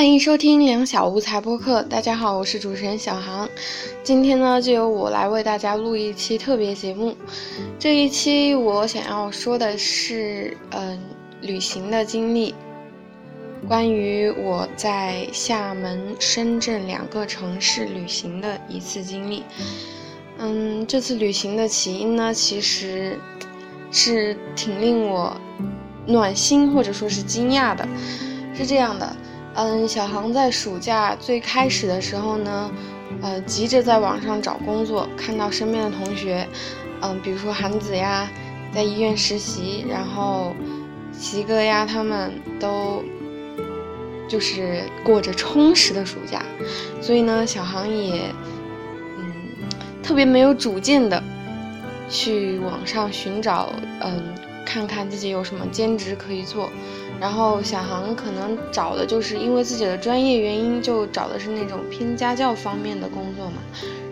欢迎收听两小无才播客。大家好，我是主持人小航。今天呢，就由我来为大家录一期特别节目。这一期我想要说的是，嗯，旅行的经历，关于我在厦门、深圳两个城市旅行的一次经历。嗯，这次旅行的起因呢，其实是挺令我暖心或者说是惊讶的。是这样的。嗯，小航在暑假最开始的时候呢，呃，急着在网上找工作，看到身边的同学，嗯，比如说韩子呀，在医院实习，然后齐哥呀，他们都就是过着充实的暑假，所以呢，小航也嗯特别没有主见的去网上寻找，嗯，看看自己有什么兼职可以做。然后小航可能找的就是因为自己的专业原因，就找的是那种偏家教方面的工作嘛。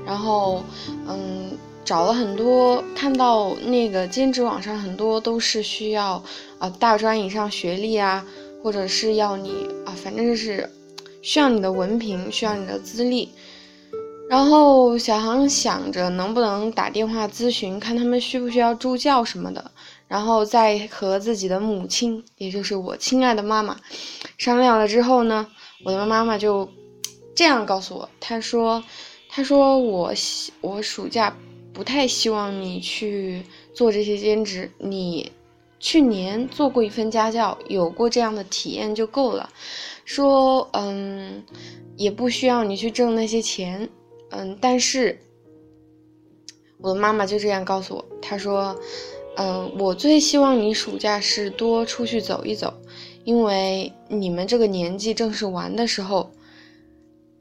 然后，嗯，找了很多，看到那个兼职网上很多都是需要啊大专以上学历啊，或者是要你啊，反正就是需要你的文凭，需要你的资历。然后小航想着能不能打电话咨询，看他们需不需要助教什么的。然后再和自己的母亲，也就是我亲爱的妈妈商量了之后呢，我的妈妈就这样告诉我，她说：“她说我我暑假不太希望你去做这些兼职，你去年做过一份家教，有过这样的体验就够了。说嗯，也不需要你去挣那些钱，嗯，但是我的妈妈就这样告诉我，她说。”嗯，我最希望你暑假是多出去走一走，因为你们这个年纪正是玩的时候。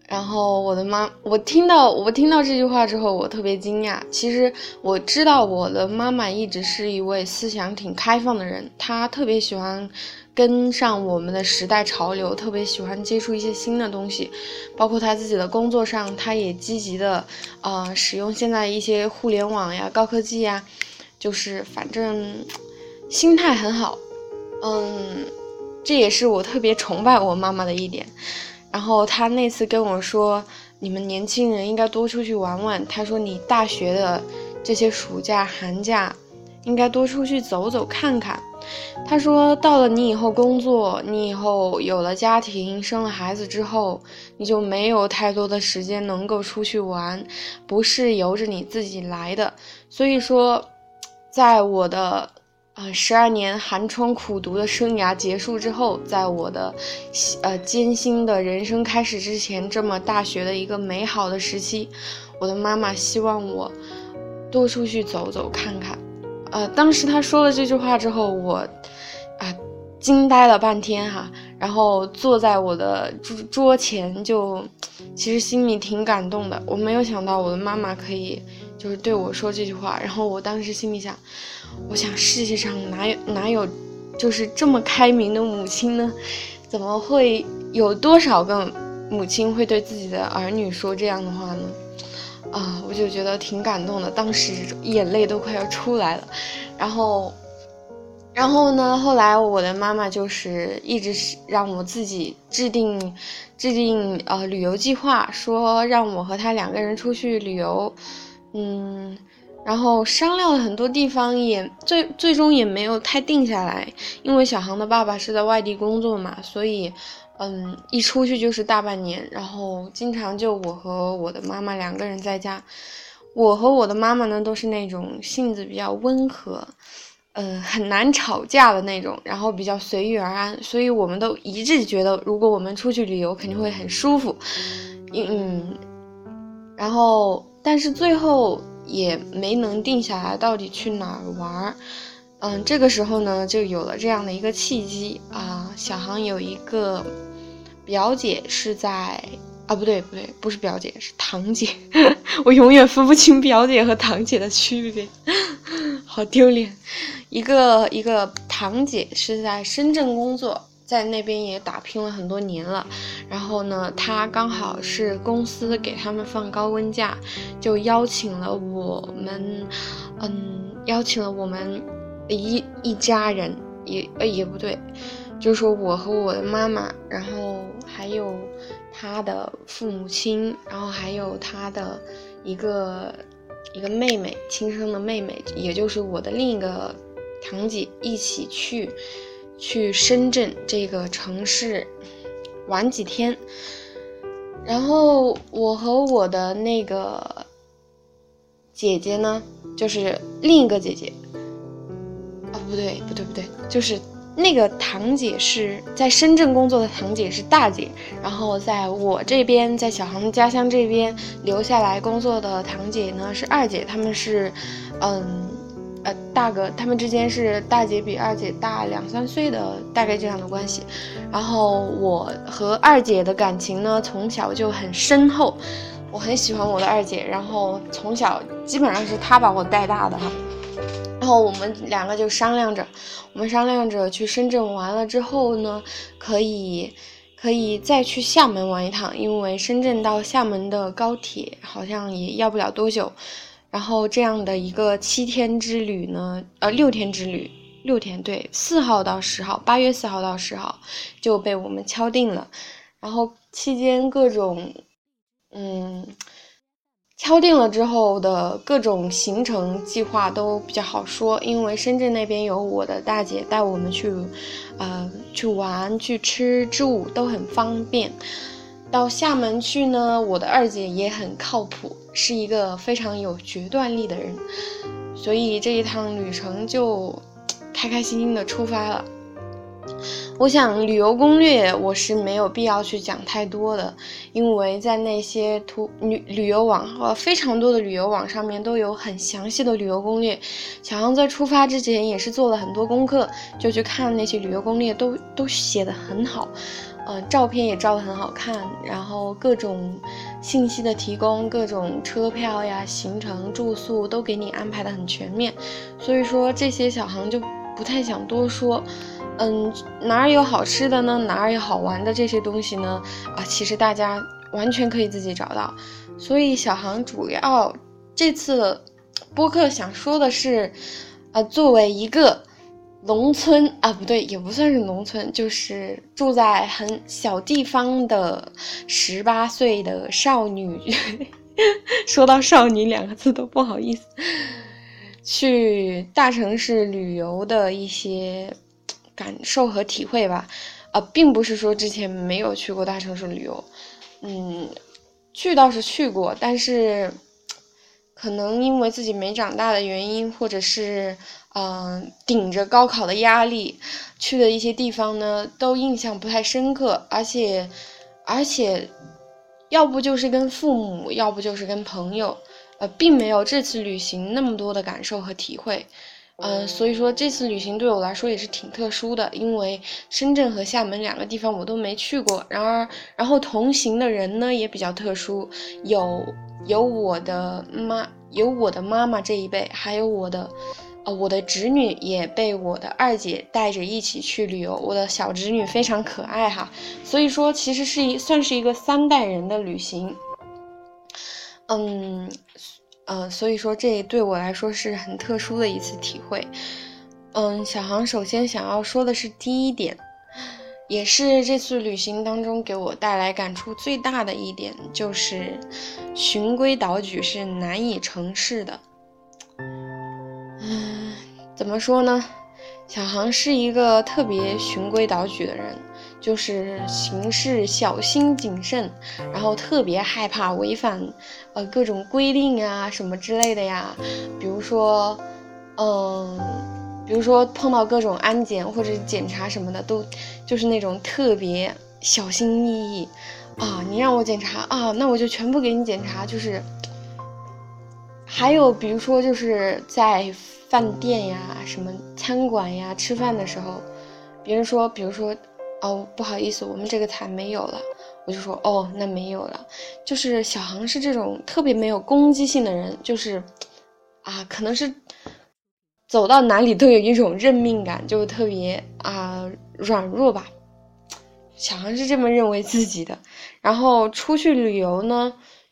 然后我的妈，我听到我听到这句话之后，我特别惊讶。其实我知道我的妈妈一直是一位思想挺开放的人，她特别喜欢跟上我们的时代潮流，特别喜欢接触一些新的东西，包括她自己的工作上，她也积极的啊使用现在一些互联网呀、高科技呀。就是反正心态很好，嗯，这也是我特别崇拜我妈妈的一点。然后她那次跟我说，你们年轻人应该多出去玩玩。她说你大学的这些暑假寒假，应该多出去走走看看。她说到了你以后工作，你以后有了家庭，生了孩子之后，你就没有太多的时间能够出去玩，不是由着你自己来的。所以说。在我的呃十二年寒窗苦读的生涯结束之后，在我的呃艰辛的人生开始之前，这么大学的一个美好的时期，我的妈妈希望我多出去走走看看。呃，当时她说了这句话之后，我啊惊呆了半天哈，然后坐在我的桌桌前，就其实心里挺感动的。我没有想到我的妈妈可以。就是对我说这句话，然后我当时心里想，我想世界上哪有哪有，就是这么开明的母亲呢？怎么会有多少个母亲会对自己的儿女说这样的话呢？啊，我就觉得挺感动的，当时眼泪都快要出来了。然后，然后呢，后来我的妈妈就是一直是让我自己制定制定呃旅游计划，说让我和她两个人出去旅游。嗯，然后商量了很多地方，也最最终也没有太定下来，因为小航的爸爸是在外地工作嘛，所以，嗯，一出去就是大半年，然后经常就我和我的妈妈两个人在家。我和我的妈妈呢，都是那种性子比较温和，呃，很难吵架的那种，然后比较随遇而安，所以我们都一致觉得，如果我们出去旅游，肯定会很舒服。嗯，然后。但是最后也没能定下来到底去哪儿玩儿，嗯，这个时候呢就有了这样的一个契机啊。小航有一个表姐是在啊，不对不对，不是表姐是堂姐，我永远分不清表姐和堂姐的区别，好丢脸。一个一个堂姐是在深圳工作。在那边也打拼了很多年了，然后呢，他刚好是公司给他们放高温假，就邀请了我们，嗯，邀请了我们一一家人，也呃也不对，就说我和我的妈妈，然后还有他的父母亲，然后还有他的一个一个妹妹，亲生的妹妹，也就是我的另一个堂姐，一起去去深圳这个城市玩几天。然后我和我的那个姐姐呢，就是另一个姐姐，啊，不对，不对，不对，就是。那个堂姐是在深圳工作的堂姐是大姐，然后在我这边，在小航的家乡这边留下来工作的堂姐呢是二姐，他们是，嗯，呃，大哥，他们之间是大姐比二姐大两三岁的大概这样的关系，然后我和二姐的感情呢从小就很深厚，我很喜欢我的二姐，然后从小基本上是她把我带大的哈。然后我们两个就商量着，我们商量着去深圳玩了之后呢，可以，可以再去厦门玩一趟，因为深圳到厦门的高铁好像也要不了多久。然后这样的一个七天之旅呢，呃，六天之旅，六天对，四号到十号，八月四号到十号就被我们敲定了。然后期间各种，嗯。敲定了之后的各种行程计划都比较好说，因为深圳那边有我的大姐带我们去，呃，去玩、去吃、住都很方便。到厦门去呢，我的二姐也很靠谱，是一个非常有决断力的人，所以这一趟旅程就 开开心心的出发了。我想旅游攻略我是没有必要去讲太多的，因为在那些图旅旅游网和非常多的旅游网上面都有很详细的旅游攻略。小航在出发之前也是做了很多功课，就去看那些旅游攻略，都都写的很好，呃，照片也照的很好看，然后各种信息的提供，各种车票呀、行程、住宿都给你安排的很全面，所以说这些小航就不太想多说。嗯，哪儿有好吃的呢？哪儿有好玩的这些东西呢？啊，其实大家完全可以自己找到。所以小航主要这次播客想说的是，呃，作为一个农村啊，不对，也不算是农村，就是住在很小地方的十八岁的少女，说到少女两个字都不好意思，去大城市旅游的一些。感受和体会吧，啊，并不是说之前没有去过大城市旅游，嗯，去倒是去过，但是可能因为自己没长大的原因，或者是嗯顶着高考的压力去的一些地方呢，都印象不太深刻，而且而且要不就是跟父母，要不就是跟朋友，呃，并没有这次旅行那么多的感受和体会。嗯，所以说这次旅行对我来说也是挺特殊的，因为深圳和厦门两个地方我都没去过。然而，然后同行的人呢也比较特殊，有有我的妈，有我的妈妈这一辈，还有我的，呃，我的侄女也被我的二姐带着一起去旅游。我的小侄女非常可爱哈，所以说其实是一算是一个三代人的旅行。嗯。呃，所以说这对我来说是很特殊的一次体会。嗯，小航首先想要说的是第一点，也是这次旅行当中给我带来感触最大的一点，就是循规蹈矩是难以成事的。嗯，怎么说呢？小航是一个特别循规蹈矩的人。就是行事小心谨慎，然后特别害怕违反，呃各种规定啊什么之类的呀。比如说，嗯，比如说碰到各种安检或者检查什么的，都就是那种特别小心翼翼啊。你让我检查啊，那我就全部给你检查。就是，还有比如说就是在饭店呀、什么餐馆呀吃饭的时候，别人说，比如说。哦，不好意思，我们这个台没有了。我就说，哦，那没有了。就是小航是这种特别没有攻击性的人，就是，啊，可能是走到哪里都有一种认命感，就特别啊软弱吧。小航是这么认为自己的。然后出去旅游呢，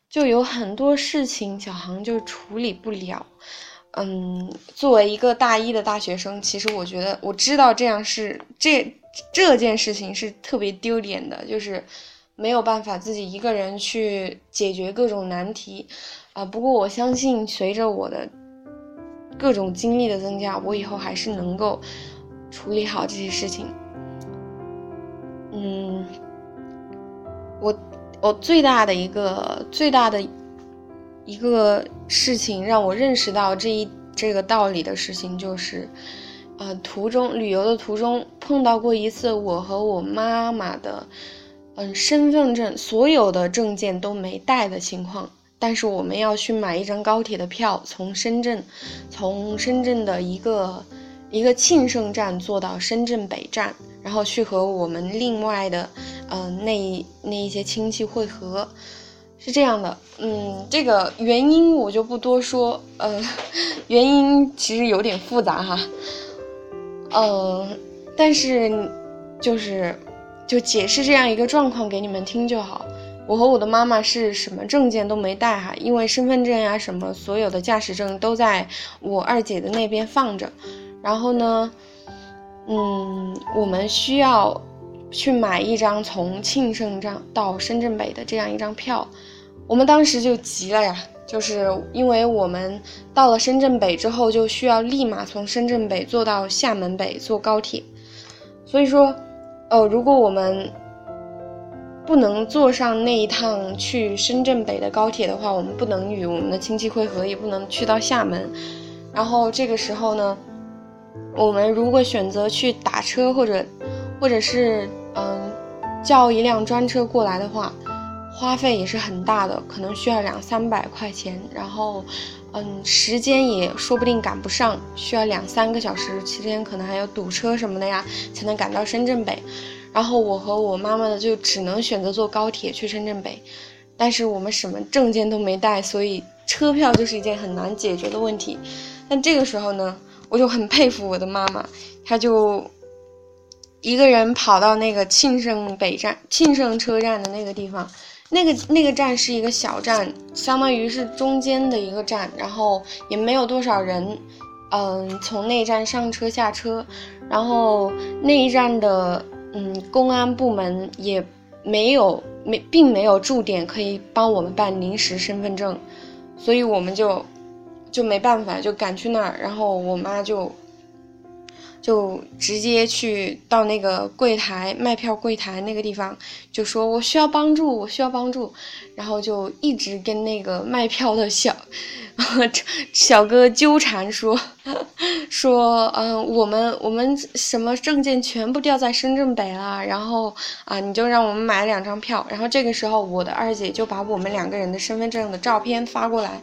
就有很多事情小航就处理不了。嗯，作为一个大一的大学生，其实我觉得我知道这样是这。这件事情是特别丢脸的，就是没有办法自己一个人去解决各种难题啊。不过我相信，随着我的各种经历的增加，我以后还是能够处理好这些事情。嗯，我我最大的一个最大的一个事情，让我认识到这一这个道理的事情，就是，呃，途中旅游的途中碰到过一次，我和我妈妈的，嗯，身份证所有的证件都没带的情况，但是我们要去买一张高铁的票，从深圳，从深圳的一个一个庆盛站坐到深圳北站。然后去和我们另外的，嗯，那那一些亲戚会合，是这样的，嗯，这个原因我就不多说，呃，原因其实有点复杂哈，嗯，但是就是就解释这样一个状况给你们听就好。我和我的妈妈是什么证件都没带哈，因为身份证呀什么所有的驾驶证都在我二姐的那边放着，然后呢。嗯，我们需要去买一张从庆盛站到深圳北的这样一张票。我们当时就急了呀，就是因为我们到了深圳北之后，就需要立马从深圳北坐到厦门北坐高铁。所以说，呃，如果我们不能坐上那一趟去深圳北的高铁的话，我们不能与我们的亲戚会合，也不能去到厦门。然后这个时候呢？我们如果选择去打车，或者，或者是嗯，叫一辆专车过来的话，花费也是很大的，可能需要两三百块钱。然后，嗯，时间也说不定赶不上，需要两三个小时，期间可能还有堵车什么的呀，才能赶到深圳北。然后我和我妈妈呢，就只能选择坐高铁去深圳北，但是我们什么证件都没带，所以车票就是一件很难解决的问题。但这个时候呢？我就很佩服我的妈妈，她就一个人跑到那个庆盛北站、庆盛车站的那个地方，那个那个站是一个小站，相当于是中间的一个站，然后也没有多少人，嗯，从那站上车下车，然后那一站的嗯公安部门也没有没并没有驻点可以帮我们办临时身份证，所以我们就。就没办法，就赶去那儿，然后我妈就就直接去到那个柜台卖票柜台那个地方，就说我需要帮助，我需要帮助，然后就一直跟那个卖票的小 小哥纠缠，说说嗯，我们我们什么证件全部掉在深圳北了，然后啊，你就让我们买两张票，然后这个时候我的二姐就把我们两个人的身份证的照片发过来。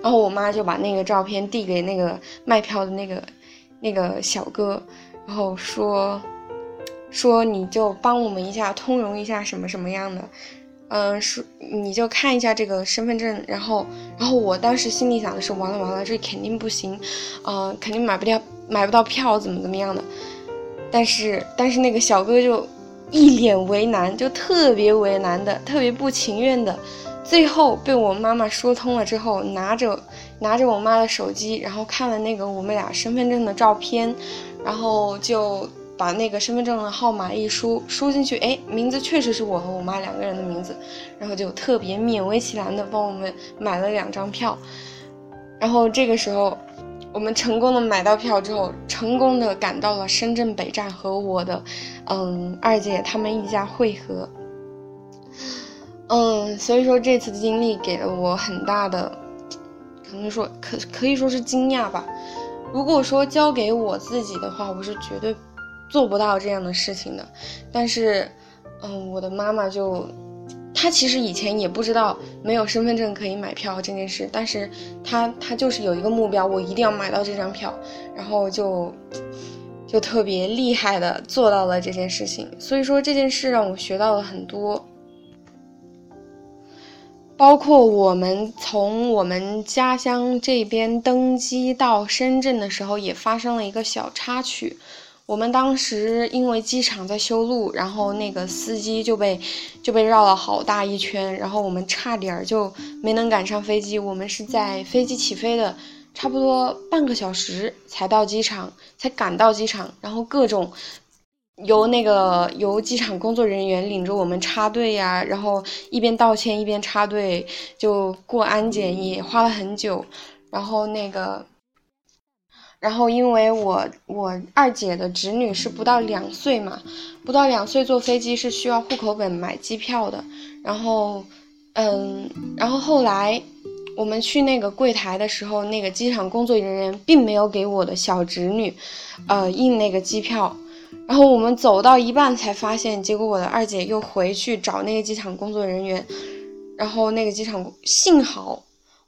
然后我妈就把那个照片递给那个卖票的那个那个小哥，然后说说你就帮我们一下通融一下什么什么样的，嗯，说你就看一下这个身份证，然后然后我当时心里想的是完了完了，这肯定不行，嗯，肯定买不掉买不到票怎么怎么样的，但是但是那个小哥就一脸为难，就特别为难的，特别不情愿的。最后被我妈妈说通了之后，拿着拿着我妈的手机，然后看了那个我们俩身份证的照片，然后就把那个身份证的号码一输输进去，哎，名字确实是我和我妈两个人的名字，然后就特别勉为其难的帮我们买了两张票，然后这个时候我们成功的买到票之后，成功的赶到了深圳北站和我的嗯二姐他们一家会合。嗯，所以说这次的经历给了我很大的，可能说可可以说是惊讶吧。如果说交给我自己的话，我是绝对做不到这样的事情的。但是，嗯，我的妈妈就，她其实以前也不知道没有身份证可以买票这件事，但是她她就是有一个目标，我一定要买到这张票，然后就就特别厉害的做到了这件事情。所以说这件事让我学到了很多。包括我们从我们家乡这边登机到深圳的时候，也发生了一个小插曲。我们当时因为机场在修路，然后那个司机就被就被绕了好大一圈，然后我们差点就没能赶上飞机。我们是在飞机起飞的差不多半个小时才到机场，才赶到机场，然后各种由那个由机场工作人员领着我们插队呀，然后一边道歉一边插队，就过安检也花了很久。然后那个，然后因为我我二姐的侄女是不到两岁嘛，不到两岁坐飞机是需要户口本买机票的。然后，嗯，然后后来我们去那个柜台的时候，那个机场工作人员并没有给我的小侄女，呃，印那个机票。然后我们走到一半才发现，结果我的二姐又回去找那个机场工作人员，然后那个机场幸好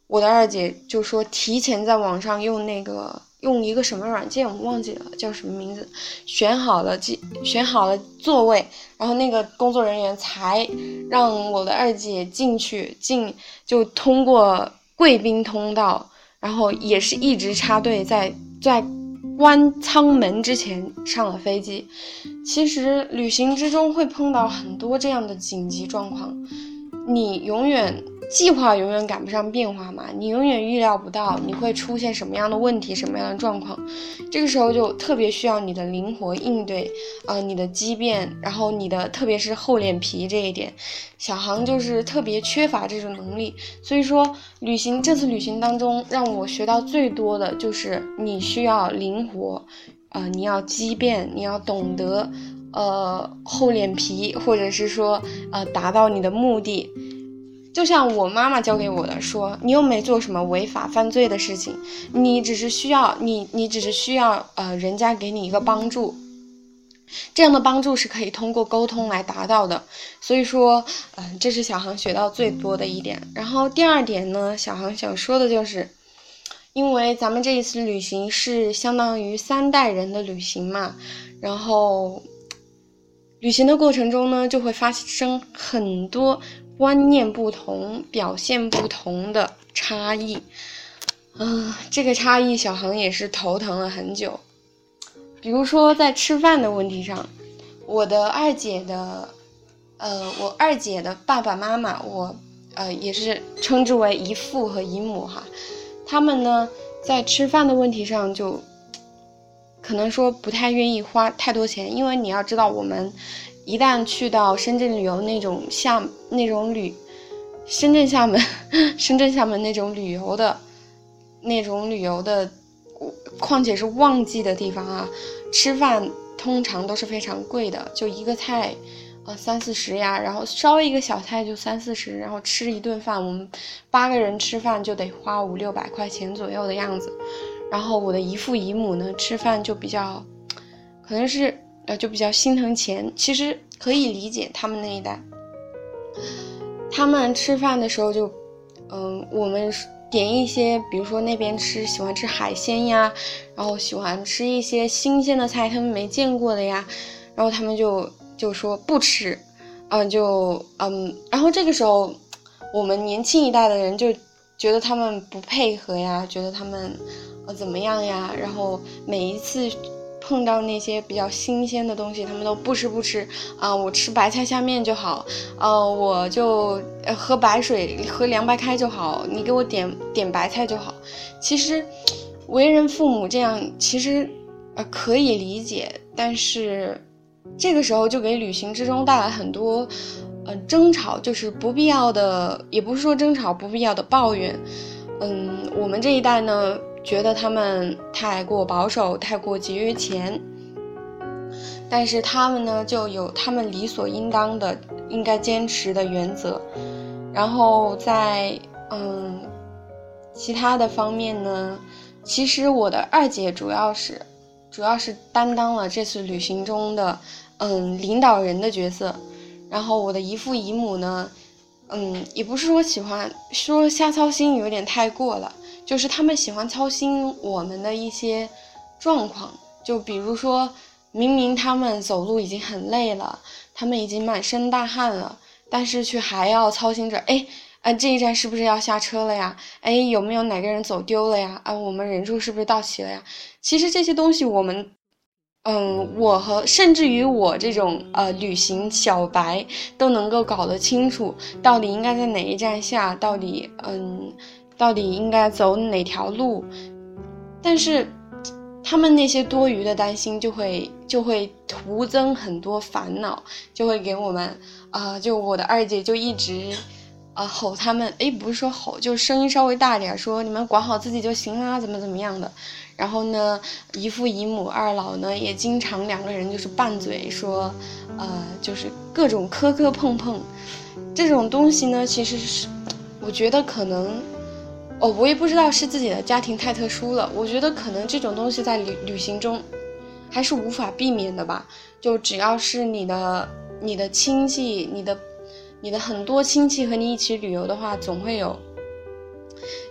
我的二姐就说提前在网上用那个用一个什么软件，我忘记了叫什么名字，选好了机选好了座位，然后那个工作人员才让我的二姐进去进，就通过贵宾通道，然后也是一直插队在在。关舱门之前上了飞机，其实旅行之中会碰到很多这样的紧急状况，你永远。计划永远赶不上变化嘛，你永远预料不到你会出现什么样的问题，什么样的状况，这个时候就特别需要你的灵活应对，呃，你的机变，然后你的特别是厚脸皮这一点，小航就是特别缺乏这种能力，所以说旅行这次旅行当中让我学到最多的就是你需要灵活，呃，你要机变，你要懂得，呃，厚脸皮，或者是说，呃，达到你的目的。就像我妈妈教给我的，说你又没做什么违法犯罪的事情，你只是需要你，你只是需要呃人家给你一个帮助，这样的帮助是可以通过沟通来达到的。所以说，嗯，这是小航学到最多的一点。然后第二点呢，小航想说的就是，因为咱们这一次旅行是相当于三代人的旅行嘛，然后旅行的过程中呢，就会发生很多。观念不同，表现不同的差异，嗯，这个差异小恒也是头疼了很久。比如说在吃饭的问题上，我的二姐的，呃，我二姐的爸爸妈妈，我呃也是称之为姨父和姨母哈，他们呢在吃饭的问题上就可能说不太愿意花太多钱，因为你要知道我们。一旦去到深圳旅游那种厦那种旅，深圳厦门，深圳厦门那种旅游的，那种旅游的，况且是旺季的地方啊，吃饭通常都是非常贵的，就一个菜，呃三四十呀，然后稍微一个小菜就三四十，然后吃一顿饭，我们八个人吃饭就得花五六百块钱左右的样子，然后我的姨父姨母呢吃饭就比较，可能是。呃，就比较心疼钱，其实可以理解他们那一代。他们吃饭的时候就，嗯，我们点一些，比如说那边吃喜欢吃海鲜呀，然后喜欢吃一些新鲜的菜，他们没见过的呀，然后他们就就说不吃，嗯，就嗯，然后这个时候我们年轻一代的人就觉得他们不配合呀，觉得他们呃怎么样呀，然后每一次。碰到那些比较新鲜的东西，他们都不吃不吃啊！我吃白菜下面就好，呃，我就喝白水，喝凉白开就好。你给我点点白菜就好。其实，为人父母这样其实呃可以理解，但是这个时候就给旅行之中带来很多呃争吵，就是不必要的，也不是说争吵，不必要的抱怨。嗯，我们这一代呢。觉得他们太过保守，太过节约钱，但是他们呢就有他们理所应当的应该坚持的原则，然后在嗯其他的方面呢，其实我的二姐主要是主要是担当了这次旅行中的嗯领导人的角色，然后我的姨父姨母呢，嗯也不是说喜欢说瞎操心有点太过了。就是他们喜欢操心我们的一些状况，就比如说，明明他们走路已经很累了，他们已经满身大汗了，但是却还要操心着，哎，啊这一站是不是要下车了呀？哎，有没有哪个人走丢了呀？啊，我们人数是不是到齐了呀？其实这些东西我们，嗯，我和甚至于我这种呃旅行小白都能够搞得清楚，到底应该在哪一站下，到底嗯。到底应该走哪条路？但是他们那些多余的担心就会就会徒增很多烦恼，就会给我们啊，就我的二姐就一直。啊，吼他们，哎，不是说吼，就声音稍微大点，说你们管好自己就行啦，怎么怎么样的。然后呢，姨父姨母二老呢，也经常两个人就是拌嘴，说，呃，就是各种磕磕碰碰。这种东西呢，其实是，我觉得可能，哦，我也不知道是自己的家庭太特殊了。我觉得可能这种东西在旅旅行中，还是无法避免的吧。就只要是你的你的亲戚，你的。你的很多亲戚和你一起旅游的话，总会有，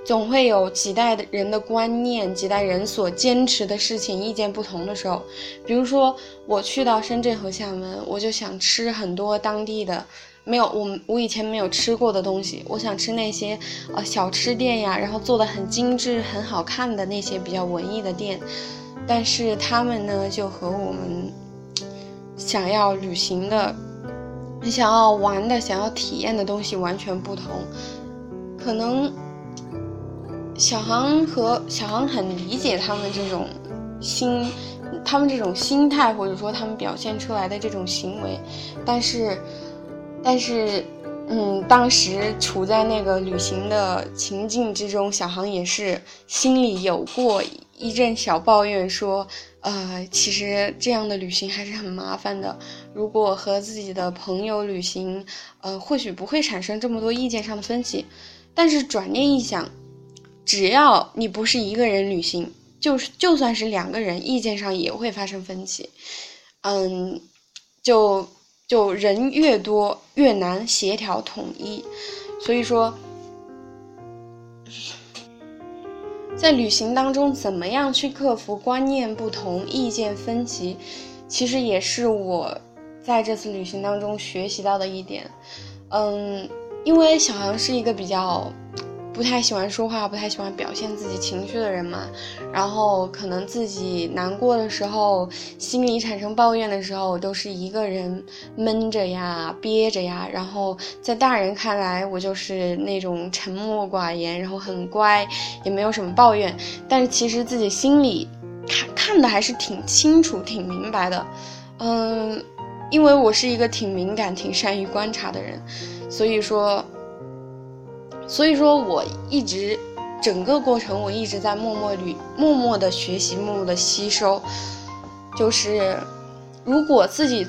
总会有几代的人的观念，几代人所坚持的事情意见不同的时候。比如说，我去到深圳和厦门，我就想吃很多当地的没有我我以前没有吃过的东西，我想吃那些呃小吃店呀，然后做的很精致、很好看的那些比较文艺的店。但是他们呢，就和我们想要旅行的。你想要玩的、想要体验的东西完全不同，可能小航和小航很理解他们这种心，他们这种心态，或者说他们表现出来的这种行为，但是，但是，嗯，当时处在那个旅行的情境之中，小航也是心里有过一阵小抱怨，说。呃，其实这样的旅行还是很麻烦的。如果和自己的朋友旅行，呃，或许不会产生这么多意见上的分歧。但是转念一想，只要你不是一个人旅行，就是就算是两个人，意见上也会发生分歧。嗯，就就人越多越难协调统一，所以说。在旅行当中，怎么样去克服观念不同、意见分歧，其实也是我在这次旅行当中学习到的一点。嗯，因为小杨是一个比较。不太喜欢说话，不太喜欢表现自己情绪的人嘛，然后可能自己难过的时候，心里产生抱怨的时候，都是一个人闷着呀，憋着呀。然后在大人看来，我就是那种沉默寡言，然后很乖，也没有什么抱怨。但是其实自己心里看看的还是挺清楚、挺明白的。嗯，因为我是一个挺敏感、挺善于观察的人，所以说。所以说，我一直整个过程，我一直在默默旅、默默的学习、默默的吸收。就是如果自己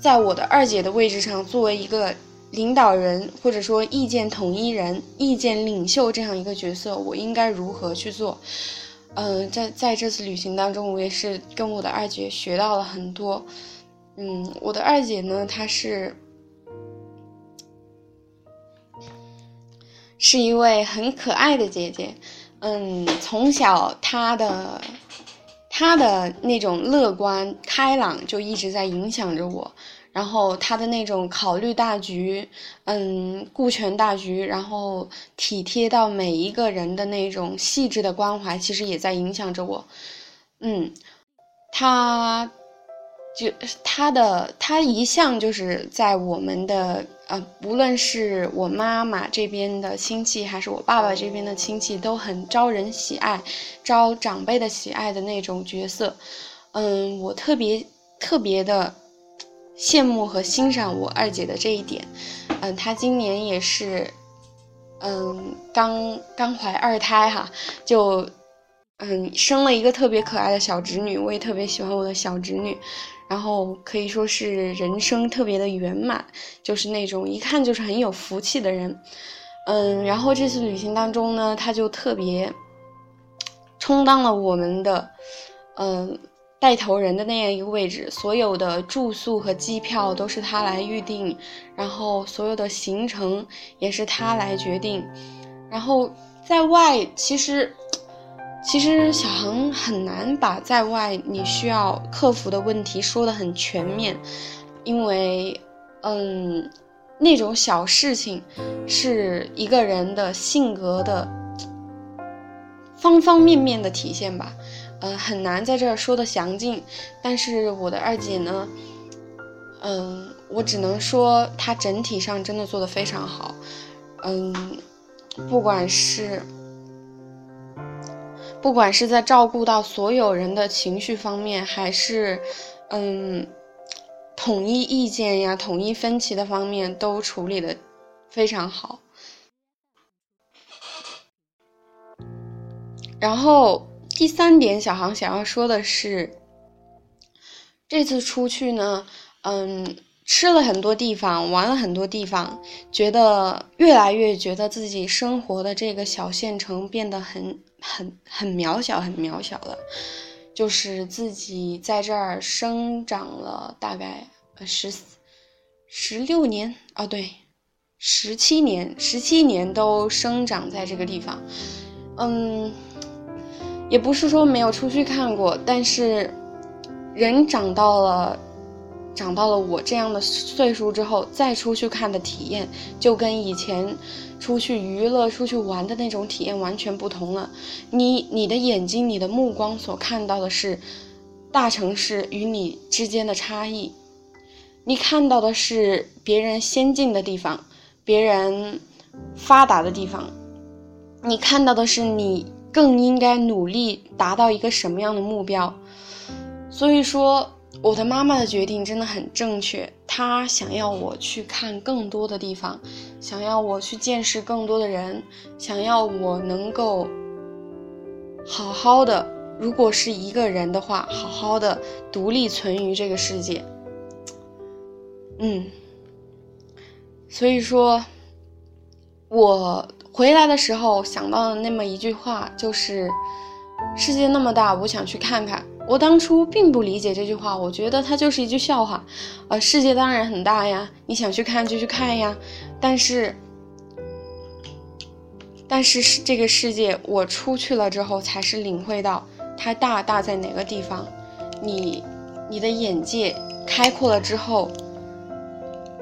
在我的二姐的位置上，作为一个领导人，或者说意见统一人、意见领袖这样一个角色，我应该如何去做？嗯，在在这次旅行当中，我也是跟我的二姐学到了很多。嗯，我的二姐呢，她是。是一位很可爱的姐姐，嗯，从小她的她的那种乐观开朗就一直在影响着我，然后她的那种考虑大局，嗯，顾全大局，然后体贴到每一个人的那种细致的关怀，其实也在影响着我，嗯，她。就他的他一向就是在我们的呃，无论是我妈妈这边的亲戚，还是我爸爸这边的亲戚，都很招人喜爱，招长辈的喜爱的那种角色。嗯，我特别特别的羡慕和欣赏我二姐的这一点。嗯，她今年也是，嗯，刚刚怀二胎哈，就嗯生了一个特别可爱的小侄女，我也特别喜欢我的小侄女。然后可以说是人生特别的圆满，就是那种一看就是很有福气的人，嗯，然后这次旅行当中呢，他就特别充当了我们的，嗯，带头人的那样一个位置，所有的住宿和机票都是他来预定，然后所有的行程也是他来决定，然后在外其实。其实小航很难把在外你需要克服的问题说的很全面，因为，嗯，那种小事情是一个人的性格的方方面面的体现吧，呃，很难在这儿说的详尽。但是我的二姐呢，嗯，我只能说她整体上真的做的非常好，嗯，不管是。不管是在照顾到所有人的情绪方面，还是嗯统一意见呀、统一分歧的方面，都处理的非常好。然后第三点，小航想要说的是，这次出去呢，嗯。吃了很多地方，玩了很多地方，觉得越来越觉得自己生活的这个小县城变得很很很渺小，很渺小了。就是自己在这儿生长了大概十十六年哦，对，十七年，十七年都生长在这个地方。嗯，也不是说没有出去看过，但是人长到了。长到了我这样的岁数之后，再出去看的体验，就跟以前出去娱乐、出去玩的那种体验完全不同了。你、你的眼睛、你的目光所看到的是大城市与你之间的差异，你看到的是别人先进的地方，别人发达的地方，你看到的是你更应该努力达到一个什么样的目标。所以说。我的妈妈的决定真的很正确，她想要我去看更多的地方，想要我去见识更多的人，想要我能够好好的，如果是一个人的话，好好的独立存于这个世界。嗯，所以说，我回来的时候想到的那么一句话就是：世界那么大，我想去看看。我当初并不理解这句话，我觉得它就是一句笑话。呃，世界当然很大呀，你想去看就去看呀。但是，但是是这个世界，我出去了之后才是领会到它大大在哪个地方。你，你的眼界开阔了之后，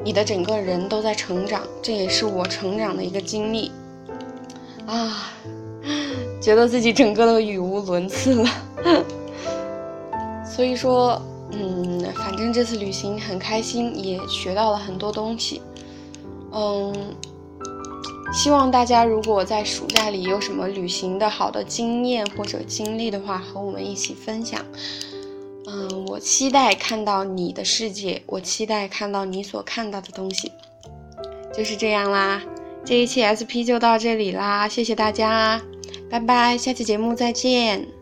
你的整个人都在成长，这也是我成长的一个经历。啊，觉得自己整个都语无伦次了。所以说，嗯，反正这次旅行很开心，也学到了很多东西。嗯，希望大家如果在暑假里有什么旅行的好的经验或者经历的话，和我们一起分享。嗯，我期待看到你的世界，我期待看到你所看到的东西。就是这样啦，这一期 SP 就到这里啦，谢谢大家，拜拜，下期节目再见。